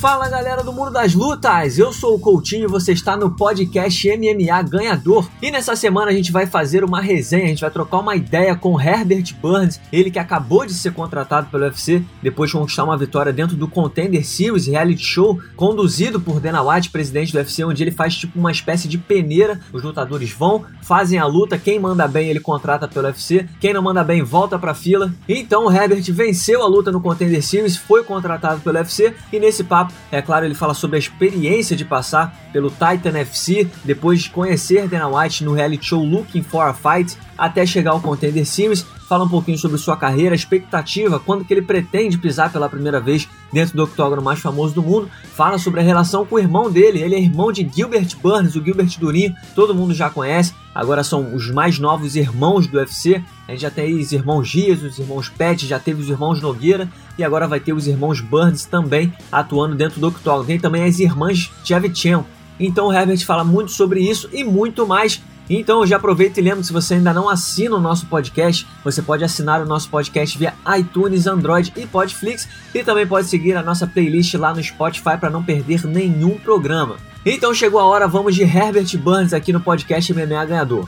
Fala galera do mundo das lutas, eu sou o Coutinho e você está no podcast MMA Ganhador. E nessa semana a gente vai fazer uma resenha, a gente vai trocar uma ideia com Herbert Burns, ele que acabou de ser contratado pelo UFC depois de conquistar uma vitória dentro do Contender Series reality show conduzido por Dana White, presidente do UFC, onde ele faz tipo uma espécie de peneira. Os lutadores vão, fazem a luta, quem manda bem ele contrata pelo UFC, quem não manda bem volta pra fila. Então o Herbert venceu a luta no Contender Series, foi contratado pelo UFC e nesse papo é claro, ele fala sobre a experiência de passar pelo Titan FC, depois de conhecer Dana White no reality show Looking for a Fight, até chegar ao Contender Series. Fala um pouquinho sobre sua carreira, expectativa, quando que ele pretende pisar pela primeira vez dentro do octógono mais famoso do mundo. Fala sobre a relação com o irmão dele, ele é irmão de Gilbert Burns, o Gilbert Durinho, todo mundo já conhece. Agora são os mais novos irmãos do UFC. A gente já tem os irmãos Dias, os irmãos Pet, já teve os irmãos Nogueira e agora vai ter os irmãos Burns também atuando dentro do octógono. Tem também as irmãs Tchevchenko. Então o Herbert fala muito sobre isso e muito mais então já aproveita e lembra, se você ainda não assina o nosso podcast, você pode assinar o nosso podcast via iTunes, Android e Podflix e também pode seguir a nossa playlist lá no Spotify para não perder nenhum programa. Então chegou a hora, vamos de Herbert Burns aqui no podcast MMA Ganhador.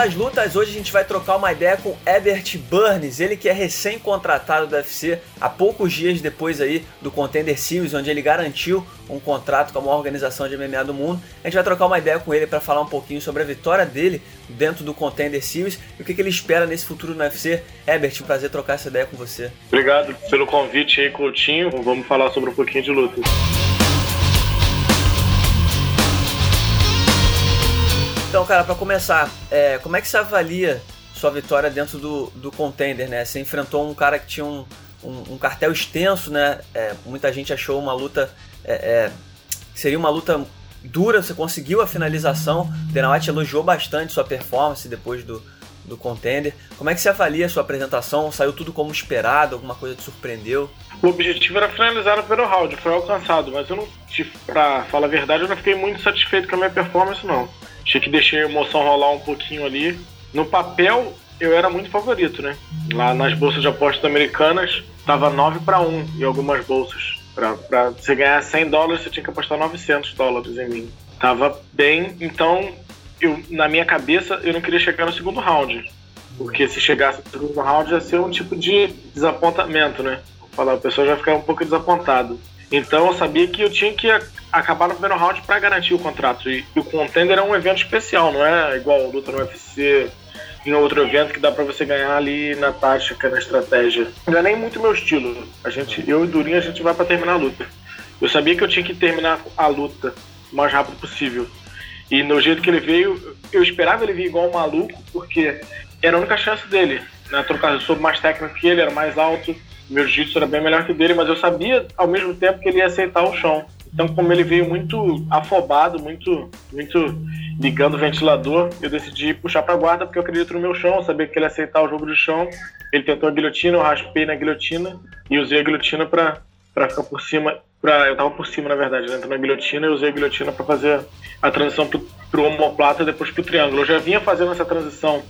Das lutas, hoje a gente vai trocar uma ideia com Ebert Burns, ele que é recém-contratado do UFC há poucos dias depois aí do Contender Series, onde ele garantiu um contrato com a maior organização de MMA do mundo. A gente vai trocar uma ideia com ele para falar um pouquinho sobre a vitória dele dentro do Contender Series e o que, que ele espera nesse futuro no UFC. Ebert, um prazer trocar essa ideia com você. Obrigado pelo convite aí, Coutinho. Vamos falar sobre um pouquinho de luta. Então, cara, para começar, é, como é que você avalia sua vitória dentro do, do contender, né? Você enfrentou um cara que tinha um, um, um cartel extenso, né? É, muita gente achou uma luta é, é seria uma luta dura. Você conseguiu a finalização. Dana White elogiou bastante sua performance depois do, do contender. Como é que você avalia a sua apresentação? Saiu tudo como esperado? Alguma coisa te surpreendeu? O objetivo era finalizar no primeiro round, foi alcançado, mas eu não, pra falar a verdade, eu não fiquei muito satisfeito com a minha performance, não. Achei que deixei a emoção rolar um pouquinho ali. No papel, eu era muito favorito, né? Lá nas bolsas de apostas americanas, tava 9 para 1 em algumas bolsas. Pra, pra você ganhar 100 dólares, você tinha que apostar 900 dólares em mim. Tava bem, então, eu, na minha cabeça, eu não queria chegar no segundo round. Porque se chegasse no segundo round, ia ser um tipo de desapontamento, né? Falar, o pessoal já ficar um pouco desapontado. Então eu sabia que eu tinha que acabar no primeiro round para garantir o contrato. E, o Contender é um evento especial, não é igual luta no UFC em outro evento que dá para você ganhar ali na tática, na estratégia. Não é nem muito meu estilo. A gente, eu e Durinho, a gente vai para terminar a luta. Eu sabia que eu tinha que terminar a luta o mais rápido possível. E no jeito que ele veio, eu esperava ele vir igual um maluco, porque era a única chance dele. Na troca, eu sou mais técnico que ele, era mais alto meu jiu-jitsu era bem melhor que o dele, mas eu sabia ao mesmo tempo que ele ia aceitar o chão. Então, como ele veio muito afobado, muito, muito ligando o ventilador, eu decidi puxar para guarda porque eu acredito no meu chão, eu sabia que ele ia aceitar o jogo de chão. Ele tentou a guilhotina, eu raspei na guilhotina e usei a guilhotina para ficar por cima. Eu tava por cima, na verdade, né? na guilhotina e usei a guilhotina para fazer a transição pro, pro omoplata e depois pro triângulo. Eu já vinha fazendo essa transição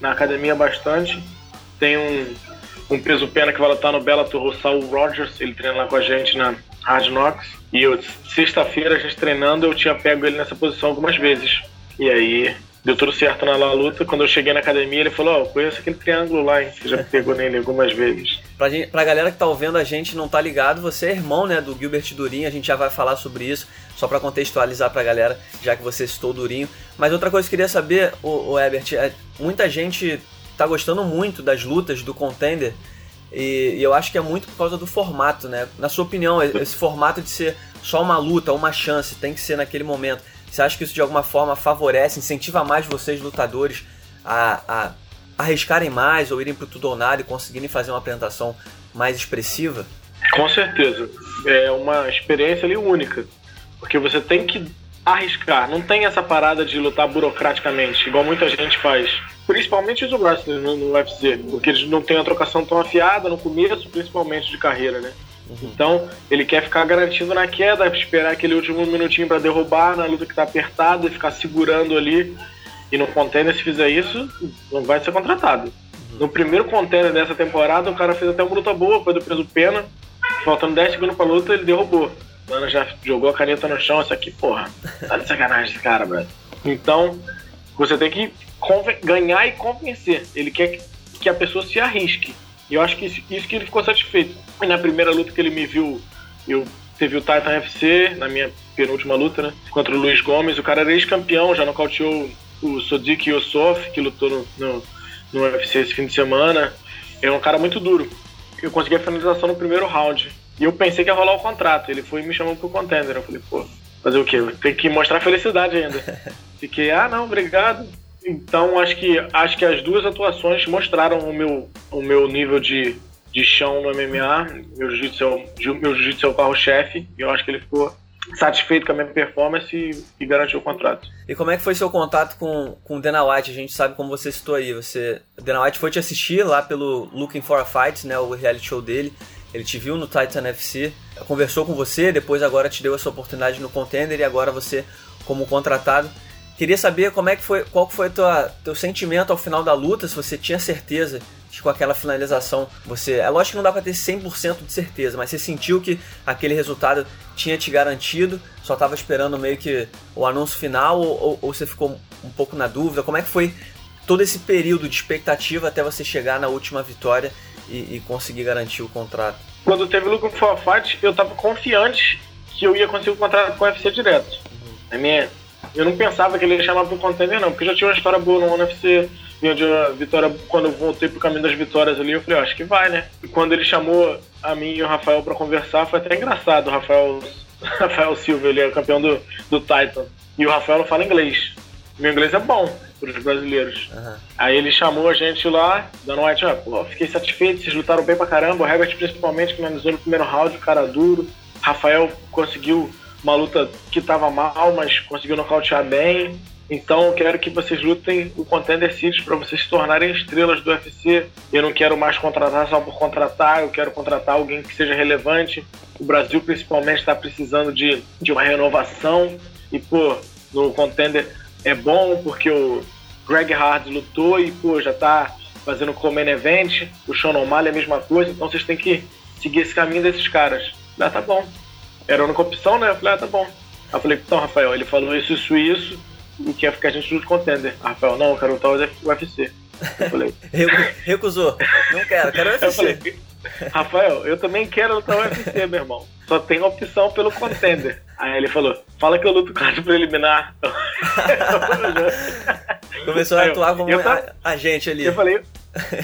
na academia bastante. Tem um, um peso pena que vai lutar no Bellator, o Saul Rogers, ele treina lá com a gente na Hard Knocks. E eu, sexta-feira, a gente treinando, eu tinha pego ele nessa posição algumas vezes. E aí, deu tudo certo na luta. Quando eu cheguei na academia, ele falou: Ó, oh, conheço aquele triângulo lá, hein? Você já pegou nele algumas vezes. Pra, gente, pra galera que tá ouvindo a gente não tá ligado, você é irmão, né, do Gilbert Durinho. A gente já vai falar sobre isso, só para contextualizar pra galera, já que você citou o Durinho. Mas outra coisa que eu queria saber, o, o Ebert, é, muita gente tá gostando muito das lutas do Contender. E, e, eu acho que é muito por causa do formato, né? Na sua opinião, esse formato de ser só uma luta, uma chance, tem que ser naquele momento. Você acha que isso de alguma forma favorece, incentiva mais vocês lutadores a, a arriscarem mais ou irem pro tudo ou nada e conseguirem fazer uma apresentação mais expressiva? Com certeza. É uma experiência ali única. Porque você tem que arriscar. Não tem essa parada de lutar burocraticamente, igual muita gente faz. Principalmente os wrestlers no, no UFC, porque eles não têm a trocação tão afiada no começo, principalmente de carreira, né? Uhum. Então, ele quer ficar garantindo na queda, esperar aquele último minutinho para derrubar na luta que tá apertada e ficar segurando ali. E no contender, se fizer isso, não vai ser contratado. Uhum. No primeiro contender dessa temporada, o cara fez até uma luta boa, foi do peso pena. Faltando 10 segundos pra luta, ele derrubou. O mano já jogou a caneta no chão, isso aqui, porra. Tá de sacanagem esse cara, brother. Então, você tem que ganhar e convencer. Ele quer que a pessoa se arrisque. E eu acho que isso, isso, que ele ficou satisfeito. E na primeira luta que ele me viu, eu teve o Titan FC, na minha penúltima luta, né? Contra o Luiz Gomes. O cara era ex-campeão, já nocauteou o Sodik Yossof, que lutou no, no, no UFC esse fim de semana. É um cara muito duro. Eu consegui a finalização no primeiro round. E eu pensei que ia rolar o contrato. Ele foi me chamando pro contender. Eu falei, pô, fazer o quê? Tem que mostrar felicidade ainda. Fiquei, ah, não, obrigado. Então acho que acho que as duas atuações mostraram o meu, o meu nível de, de chão no MMA. Meu jiu-jitsu é, meu jiu é o carro-chefe. E eu acho que ele ficou satisfeito com a minha performance e, e, garantiu o contrato. E como é que foi seu contato com, com o Dana White? A gente sabe como você citou aí. Você, o Dana White foi te assistir lá pelo Looking for a Fight, né, o reality show dele. Ele te viu no Titan FC, conversou com você, depois agora te deu essa oportunidade no Contender e agora você como contratado. Queria saber como é que foi, qual foi o teu sentimento ao final da luta, se você tinha certeza de com aquela finalização você. É lógico que não dá para ter 100% de certeza, mas você sentiu que aquele resultado tinha te garantido, só estava esperando meio que o anúncio final ou, ou, você ficou um pouco na dúvida? Como é que foi todo esse período de expectativa até você chegar na última vitória e, e conseguir garantir o contrato? Quando teve o Lucas for Fight, eu estava confiante que eu ia conseguir o contrato com o UFC direto. Uhum. A minha eu não pensava que ele ia chamar pro contender, não, porque já tinha uma história boa no UFC, vinha de uma vitória, quando eu voltei pro caminho das vitórias ali, eu falei, acho que vai, né? E quando ele chamou a mim e o Rafael para conversar, foi até engraçado, o Rafael, Rafael Silva, ele é campeão do, do Titan, e o Rafael não fala inglês. Meu inglês é bom para os brasileiros. Uhum. Aí ele chamou a gente lá, dando white, ah, pô, fiquei satisfeito, vocês lutaram bem pra caramba, o Herbert principalmente, que finalizou no primeiro round, o cara duro. Rafael conseguiu uma luta que estava mal, mas conseguiu nocautear bem. Então eu quero que vocês lutem o Contender Series para vocês se tornarem estrelas do UFC. Eu não quero mais contratar só por contratar, eu quero contratar alguém que seja relevante. O Brasil principalmente está precisando de, de uma renovação. E, pô, no Contender é bom porque o Greg Hard lutou e, pô, já está fazendo o main event. O Sean O'Malley é a mesma coisa. Então vocês têm que seguir esse caminho desses caras. Ah, tá bom era a única opção, né? Eu falei, ah, tá bom. Aí eu falei, então, Rafael, ele falou isso, isso, isso, e quer ficar a gente junto contender. Ah, Rafael, não, eu quero lutar o UFC. Eu falei. Recusou. Não quero, quero UFC. Eu falei, Rafael, eu também quero lutar o UFC, meu irmão. Só tem opção pelo contender. Aí ele falou, fala que eu luto card preliminar. Começou a atuar como eu, agente ali. Eu falei,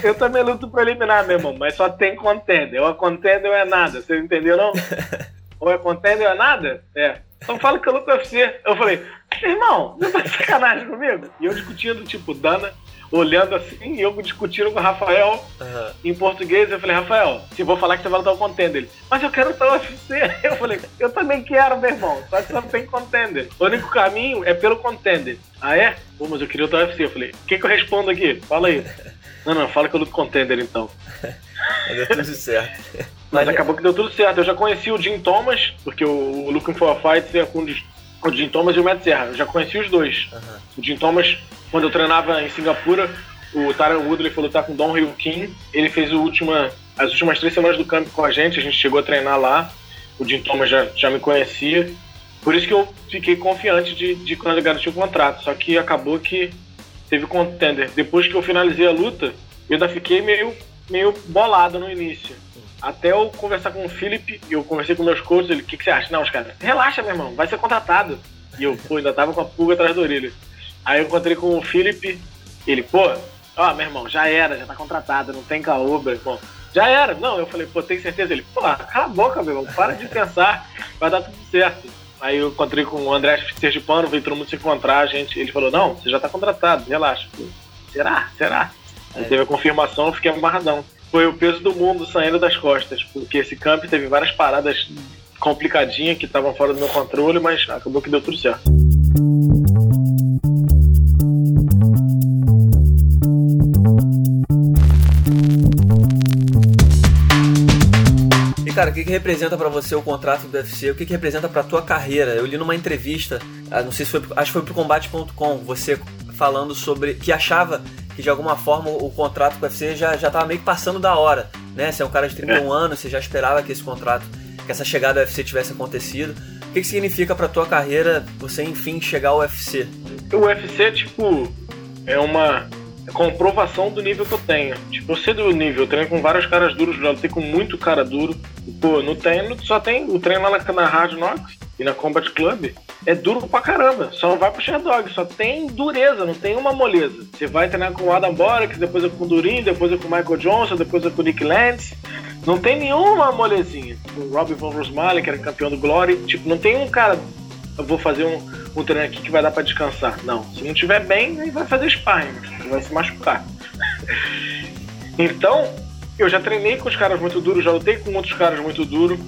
eu também luto preliminar, meu irmão, mas só tem contender. A contender é nada. Você entendeu, não? ou é contender ou é nada? É. Então fala que eu luto UFC. Eu falei, irmão, não tá sacanagem comigo? E eu discutindo, tipo, Dana, olhando assim, e eu discutindo com o Rafael uhum. em português. Eu falei, Rafael, se vou falar que você vai lutar o contender. Ele, mas eu quero lutar o UFC. Eu falei, eu também quero, meu irmão. Só que você não tem contender. O único caminho é pelo contender. Ah, é? Pô, mas eu queria lutar o UFC. Eu falei, o que, que eu respondo aqui? Fala aí. Não, não, fala que eu luto contender então. Deu tudo certo. Mas acabou que deu tudo certo. Eu já conheci o Jim Thomas, porque o, Looking for a Fight é com o Jim Thomas e o Matt Serra. Eu já conheci os dois. Uhum. O Jim Thomas, quando eu treinava em Singapura, o Tyron Woodley foi lutar com o Don Hill King. Ele fez o última, as últimas três semanas do campo com a gente, a gente chegou a treinar lá. O Jim Thomas já, já me conhecia. Por isso que eu fiquei confiante de, de quando ele garantiu o contrato. Só que acabou que teve contender. Depois que eu finalizei a luta, eu ainda fiquei meio, meio bolado no início. Até eu conversar com o Felipe, eu conversei com meus coaches, ele, o que, que você acha? Não, os caras, relaxa, meu irmão, vai ser contratado. E eu, pô, ainda tava com a pulga atrás da orelha. Aí eu encontrei com o Felipe, ele, pô, ó, meu irmão, já era, já tá contratado, não tem meu irmão. Já era. Não, eu falei, pô, tem certeza? Ele, pô, cala a boca, meu irmão, para de pensar, vai dar tudo certo. Aí eu encontrei com o André Sergipano, veio todo mundo se encontrar, a gente, ele falou, não, você já tá contratado, relaxa. Será? Será? Aí teve a confirmação, eu fiquei amarradão foi o peso do mundo saindo das costas, porque esse camp teve várias paradas complicadinhas que estavam fora do meu controle, mas acabou que deu tudo certo. cara, o que, que representa para você o contrato do UFC? O que, que representa para tua carreira? Eu li numa entrevista, ah, não sei se foi, acho que foi pro combate.com, você falando sobre que achava que de alguma forma o contrato com o UFC já, já tava meio que passando da hora, né? Você é um cara de 31 é. anos, você já esperava que esse contrato, que essa chegada ao UFC tivesse acontecido. O que, que significa pra tua carreira você, enfim, chegar ao UFC? O UFC, tipo, é uma comprovação do nível que eu tenho. Tipo, eu sei do nível, eu treino com vários caras duros, já lutei com muito cara duro. Pô, no treino só tem o treino lá na, na Hard Knocks e na Combat Club. É duro pra caramba, só vai pro Sherdog, só tem dureza, não tem uma moleza. Você vai treinar com o Adam Boric, depois é com o Durin, depois é com o Michael Johnson, depois é com o Nick Lance. Não tem nenhuma molezinha. O Robbie Von Rosmalen, que era campeão do Glory, tipo, não tem um cara, eu vou fazer um, um treino aqui que vai dar para descansar. Não, se não tiver bem, aí vai fazer sparring, vai se machucar. então, eu já treinei com os caras muito duros, já lutei com outros caras muito duros,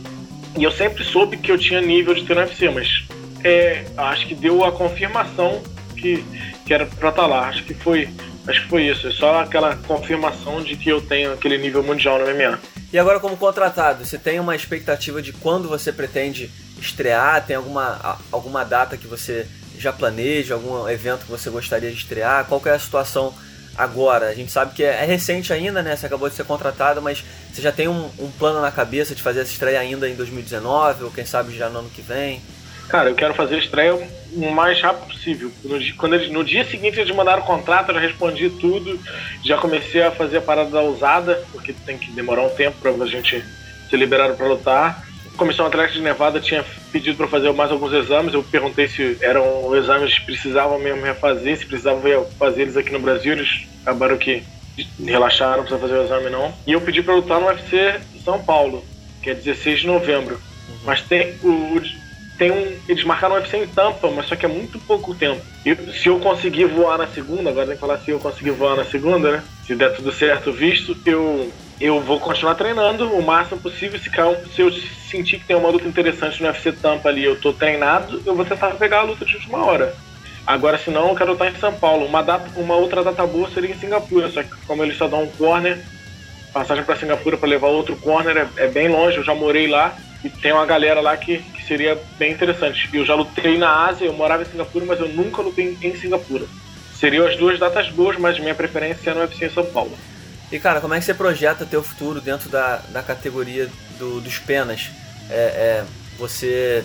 e eu sempre soube que eu tinha nível de ter no UFC, mas é, acho que deu a confirmação que, que era pra estar tá lá. Acho que foi. Acho que foi isso. É só aquela confirmação de que eu tenho aquele nível mundial no MMA. E agora, como contratado, você tem uma expectativa de quando você pretende estrear? Tem alguma, alguma data que você já planeja? Algum evento que você gostaria de estrear? Qual é a situação agora? A gente sabe que é, é, recente ainda, né? Você acabou de ser contratado, mas você já tem um, um plano na cabeça de fazer essa estreia ainda em 2019 ou quem sabe já no ano que vem? Cara, eu quero fazer a estreia o mais rápido possível. No dia, quando eles, no dia seguinte eles mandaram o contrato, eu já respondi tudo, já comecei a fazer a parada da usada, porque tem que demorar um tempo para a gente ser liberado para lutar. A Comissão Atlética de Nevada tinha pedido para fazer mais alguns exames. Eu perguntei se eram exames que precisavam mesmo refazer, se precisavam fazer eles aqui no Brasil. Eles acabaram que relaxaram, não precisa fazer o exame não. E eu pedi para lutar no UFC São Paulo, que é 16 de novembro. Mas tem o, tem um. Eles marcaram o UFC em Tampa, mas só que é muito pouco tempo. E se eu conseguir voar na segunda, agora tem que falar se eu conseguir voar na segunda, né? Se der tudo certo visto, eu. Eu vou continuar treinando o máximo possível. Se, se eu sentir que tem uma luta interessante no UFC Tampa ali, eu tô treinado, eu vou tentar pegar a luta de última hora. Agora, se não, eu quero estar em São Paulo. Uma, data, uma outra data boa seria em Singapura, só que como eles só dão um corner, passagem para Singapura para levar outro corner é, é, bem longe, eu já morei lá e tem uma galera lá que seria bem interessante. Eu já lutei na Ásia, eu morava em Singapura, mas eu nunca lutei em Singapura. Seriam as duas datas boas, mas minha preferência é no UFC em São Paulo. E cara, como é que você projeta teu futuro dentro da, da categoria do, dos penas? É, é, você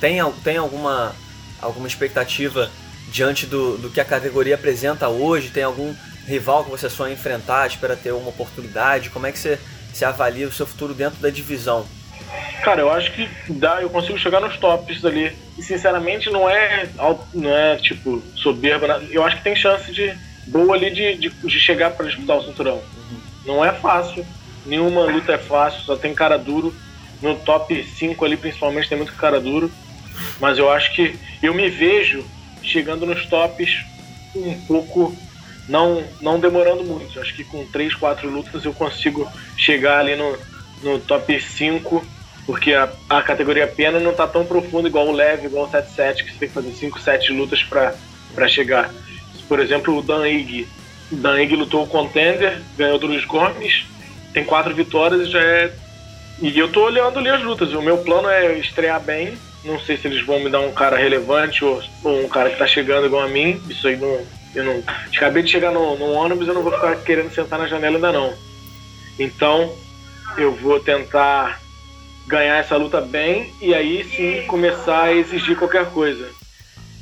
tem, tem alguma, alguma expectativa diante do, do que a categoria apresenta hoje? Tem algum rival que você sonha enfrentar, espera ter uma oportunidade? Como é que você, você avalia o seu futuro dentro da divisão? Cara, eu acho que dá, eu consigo chegar nos tops ali. E sinceramente não é, não é tipo soberba. Eu acho que tem chance de boa ali de, de, de chegar para disputar o cinturão. Não é fácil, nenhuma luta é fácil, só tem cara duro. No top 5 ali principalmente tem muito cara duro. Mas eu acho que eu me vejo chegando nos tops um pouco não, não demorando muito. Acho que com 3, 4 lutas eu consigo chegar ali no, no top 5 porque a, a categoria pena não tá tão profunda igual o leve, igual o 7-7, que você tem que fazer 5, 7 lutas para chegar. Por exemplo, o Dan Ig. Dan Ig lutou o Contender, ganhou do Luiz Gomes, tem quatro vitórias e já é. E eu tô olhando ali as lutas. O meu plano é estrear bem. Não sei se eles vão me dar um cara relevante ou, ou um cara que tá chegando igual a mim. Isso aí não. Eu não. Acabei de chegar no, no ônibus, eu não vou ficar querendo sentar na janela ainda não. Então, eu vou tentar ganhar essa luta bem e aí sim começar a exigir qualquer coisa.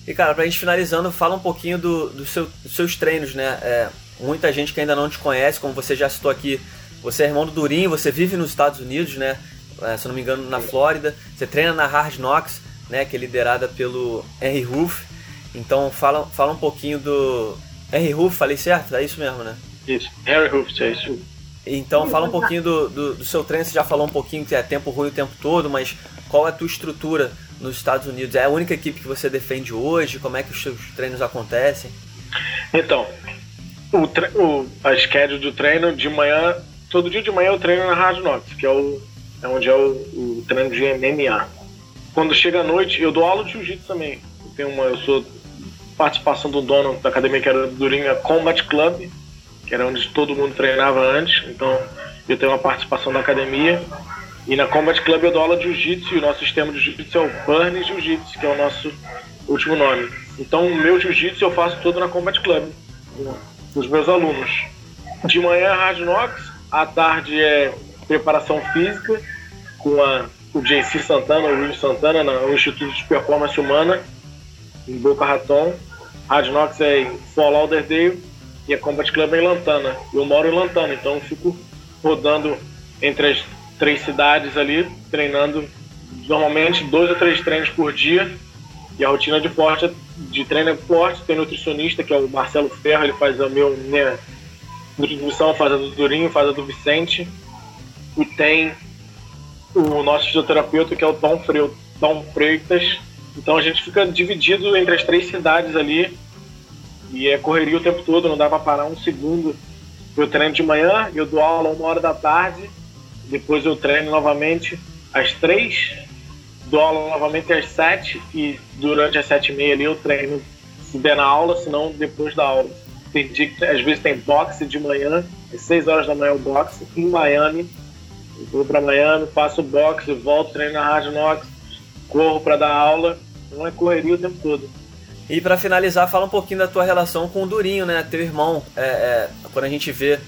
E cara, pra gente finalizando, fala um pouquinho do, do seu, dos seus treinos, né? É, muita gente que ainda não te conhece, como você já citou aqui, você é irmão do Durinho, você vive nos Estados Unidos, né? É, se não me engano, na Flórida. Você treina na Hard Knocks, né? Que é liderada pelo Henry Ruff. Então fala, fala um pouquinho do. Henry Ruff, falei certo? É isso mesmo, né? Isso, Henry Ruff, é isso. Então fala um pouquinho do, do, do, seu treino, você já falou um pouquinho que é tempo ruim o tempo todo, mas qual é a tua estrutura nos Estados Unidos? É a única equipe que você defende hoje? Como é que os seus treinos acontecem? Então, o, tre o a schedule do treino de manhã, todo dia de manhã eu treino na Hard Knocks, que é, o, é onde é o, o treino de MMA. Quando chega a noite, eu dou aula de jiu-jitsu também. Eu, tenho uma, eu sou participação do dono da academia que era do Durinha Combat Club, que era onde todo mundo treinava antes. Então eu tenho uma participação da academia. E na Combat Club eu dou aula de Jiu-Jitsu e o nosso sistema de Jiu-Jitsu é o Burn Jiu-Jitsu, que é o nosso último nome. Então o meu Jiu-Jitsu eu faço todo na Combat Club, com os meus alunos. De manhã é Hard à tarde é preparação física, com a, o JC Santana, o Will Santana, no Instituto de Performance Humana, em Boca Raton. Hard é em Fort Lauderdale e a Combat Club é em Lantana. Eu moro em Lantana, então fico rodando entre as três cidades ali, treinando normalmente dois ou três treinos por dia. E a rotina de forte, de treino é forte, tem nutricionista, que é o Marcelo Ferro, ele faz a meu, minha nutrição, faz a do Durinho, faz a do Vicente. E tem o nosso fisioterapeuta, que é o Tom Freitas. Então a gente fica dividido entre as três cidades ali. E é correria o tempo todo, não dá pra parar um segundo. Eu treino de manhã, eu dou aula uma hora da tarde depois eu treino novamente às três, dou aula novamente às sete e durante as sete e meia ali eu treino se der na aula, se não depois da aula. Tem dia que às vezes tem boxe de manhã, às seis horas da manhã o boxe em Miami. Eu vou para Miami, faço boxe, volto, treino na Rádio Nox, corro para dar aula. Não é correria o tempo todo. E para finalizar, fala um pouquinho da tua relação com o Durinho, né? Teu irmão. É, é, quando a gente vê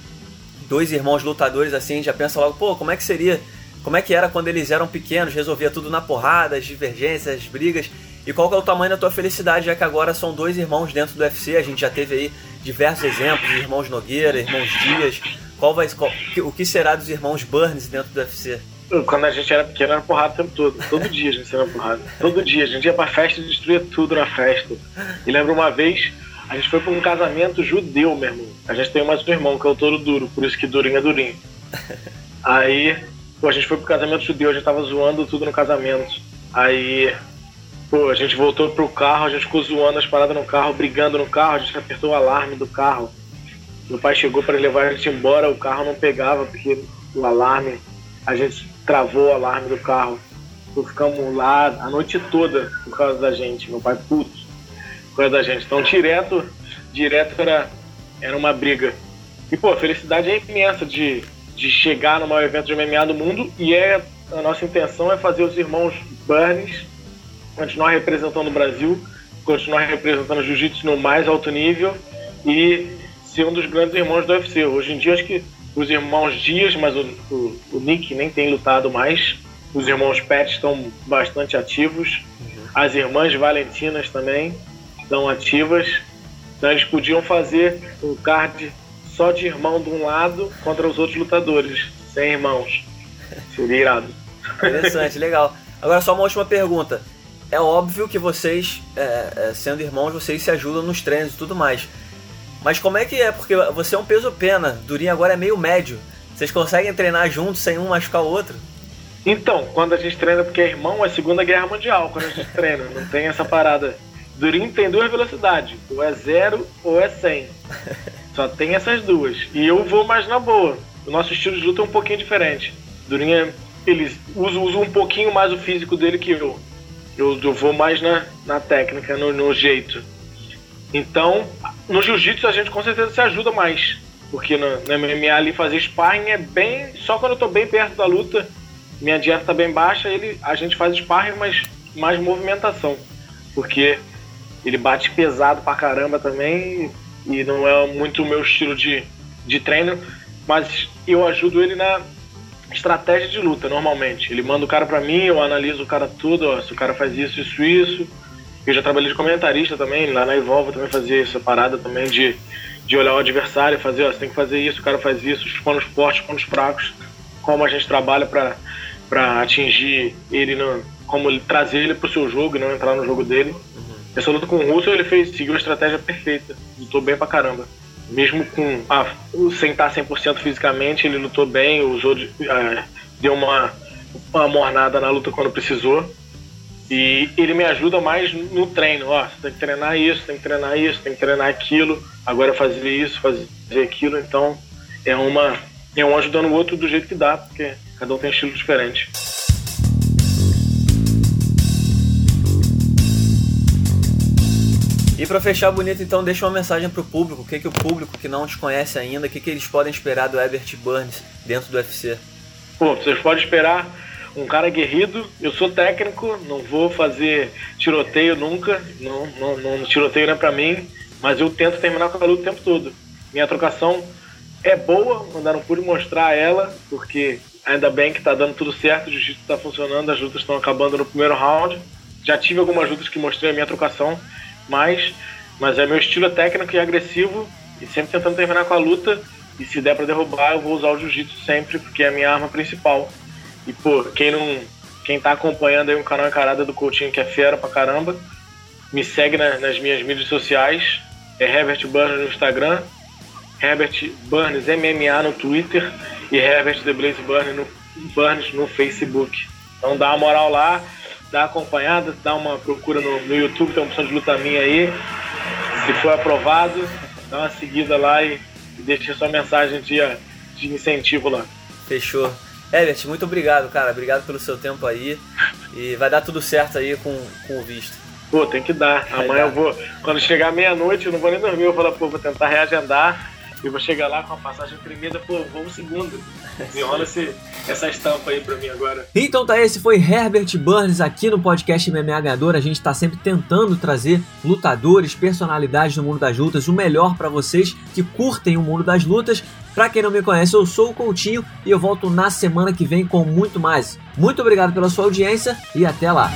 dois irmãos lutadores assim, já pensa logo, pô, como é que seria? Como é que era quando eles eram pequenos, resolvia tudo na porrada, as divergências, as brigas? E qual que é o tamanho da tua felicidade, já que agora são dois irmãos dentro do UFC, a gente já teve aí diversos exemplos, irmãos Nogueira, irmãos Dias. Qual vai, qual, o que será dos irmãos Burns dentro do UFC? Quando a gente era pequeno, era porrada o tempo todo. Todo dia a gente era porrada. Todo dia. A gente ia pra festa e destruía tudo na festa. E lembro uma vez, a gente foi pra um casamento judeu, meu irmão. A gente tem mais um irmão, que é o Touro Duro, por isso que Durinho é Durinho. Aí, pô, a gente foi pro casamento judeu, a gente tava zoando tudo no casamento. Aí, pô, a gente voltou pro carro, a gente ficou zoando as paradas no carro, brigando no carro, a gente apertou o alarme do carro. Meu pai chegou para levar a gente embora, o carro não pegava, porque o alarme, a gente travou o alarme do carro. Então ficamos lá a noite toda por causa da gente. Meu pai puto coisa da gente. Então, direto, direto era, era uma briga. E, pô, a felicidade é imensa de, de chegar no maior evento de MMA do mundo e é a nossa intenção é fazer os irmãos Burns continuar representando o Brasil, continuar representando o jiu-jitsu no mais alto nível e ser um dos grandes irmãos do UFC. Hoje em dia, acho que os irmãos Dias, mas o, o, o Nick nem tem lutado mais. Os irmãos Pet estão bastante ativos. Uhum. As irmãs Valentinas também estão ativas. Então eles podiam fazer um card só de irmão de um lado contra os outros lutadores, sem irmãos. Seria irado. Interessante, legal. Agora só uma última pergunta. É óbvio que vocês, é, é, sendo irmãos, vocês se ajudam nos treinos e tudo mais. Mas como é que é? Porque você é um peso pena, Durinho agora é meio médio. Vocês conseguem treinar juntos sem um machucar o outro? Então, quando a gente treina porque é irmão, é Segunda Guerra Mundial quando a gente treina. Não tem essa parada Durinho tem duas velocidades, ou é zero ou é 100. Só tem essas duas. E eu vou mais na boa. O nosso estilo de luta é um pouquinho diferente. Durinho, ele usa, usa um pouquinho mais o físico dele que eu. Eu, eu vou mais na, na técnica, no, no jeito. Então, no jiu-jitsu a gente com certeza se ajuda mais. Porque no, no MMA ali fazer sparring é bem. Só quando eu tô bem perto da luta, minha dieta tá bem baixa, ele, a gente faz sparring, mas mais movimentação. Porque ele bate pesado pra caramba também e não é muito o meu estilo de, de treino, mas eu ajudo ele na estratégia de luta normalmente. Ele manda o cara pra mim, eu analiso o cara tudo, ó, se o cara faz isso, isso, isso. Eu já trabalhei de comentarista também, lá na Evolve também fazia essa parada também de, de olhar o adversário e fazer, ó, você tem que fazer isso, o cara faz isso, os pontos fortes, os pontos fracos, como a gente trabalha para atingir ele, no, como trazer ele pro seu jogo e não entrar no jogo dele. Essa luta com o Russo ele fez, seguiu a estratégia perfeita. Lutou bem pra caramba. Mesmo com. Ah, sem estar 100% fisicamente, ele lutou bem, usou. De, ah, deu uma, uma mornada na luta quando precisou. E ele me ajuda mais no treino. Ó, você tem que treinar isso, tem que treinar isso, tem que treinar aquilo. Agora fazer isso, fazer aquilo. Então é uma. É um ajudando o outro do jeito que dá, porque cada um tem um estilo diferente. E para fechar bonito, então, deixa uma mensagem pro público. O que, que o público que não te conhece ainda, o que, que eles podem esperar do Herbert Burns dentro do UFC? Pô, vocês podem esperar um cara guerrido. Eu sou técnico, não vou fazer tiroteio nunca. Não, não, não tiroteio não é pra mim. Mas eu tento terminar com a luta o tempo todo. Minha trocação é boa, não pude mostrar ela, porque ainda bem que tá dando tudo certo, o jiu-jitsu tá funcionando, as lutas estão acabando no primeiro round. Já tive algumas lutas que mostrei a minha trocação, mas, mas é meu estilo técnico e agressivo, e sempre tentando terminar com a luta. E se der para derrubar, eu vou usar o jiu-jitsu sempre, porque é a minha arma principal. E, pô, quem não. Quem tá acompanhando aí o canal Encarada do Coutinho, que é fera pra caramba, me segue na, nas minhas mídias sociais. É Herbert Burns no Instagram, Herbert Burns MMA no Twitter e Herbert The Blaze Burns no, Burns no Facebook. Então dá uma moral lá, dá uma acompanhada, dá uma procura no, no YouTube, tem uma opção de luta minha aí. Se for aprovado, dá uma seguida lá e, e deixa sua mensagem de, de incentivo lá. Fechou. Herbert, muito obrigado, cara. Obrigado pelo seu tempo aí. E vai dar tudo certo aí com, com o visto. Pô, tem que dar. Vai Amanhã dar. eu vou. Quando chegar meia-noite, eu não vou nem dormir. Eu vou falar, pô, vou tentar reagendar e vou chegar lá com a passagem tremenda, pô, vamos segundo. Desenrola esse, essa estampa aí pra mim agora. Então tá, esse foi Herbert Burns aqui no podcast MMA Ganhador. A gente tá sempre tentando trazer lutadores, personalidades do mundo das lutas, o melhor para vocês que curtem o mundo das lutas. Pra quem não me conhece, eu sou o Coutinho e eu volto na semana que vem com muito mais. Muito obrigado pela sua audiência e até lá.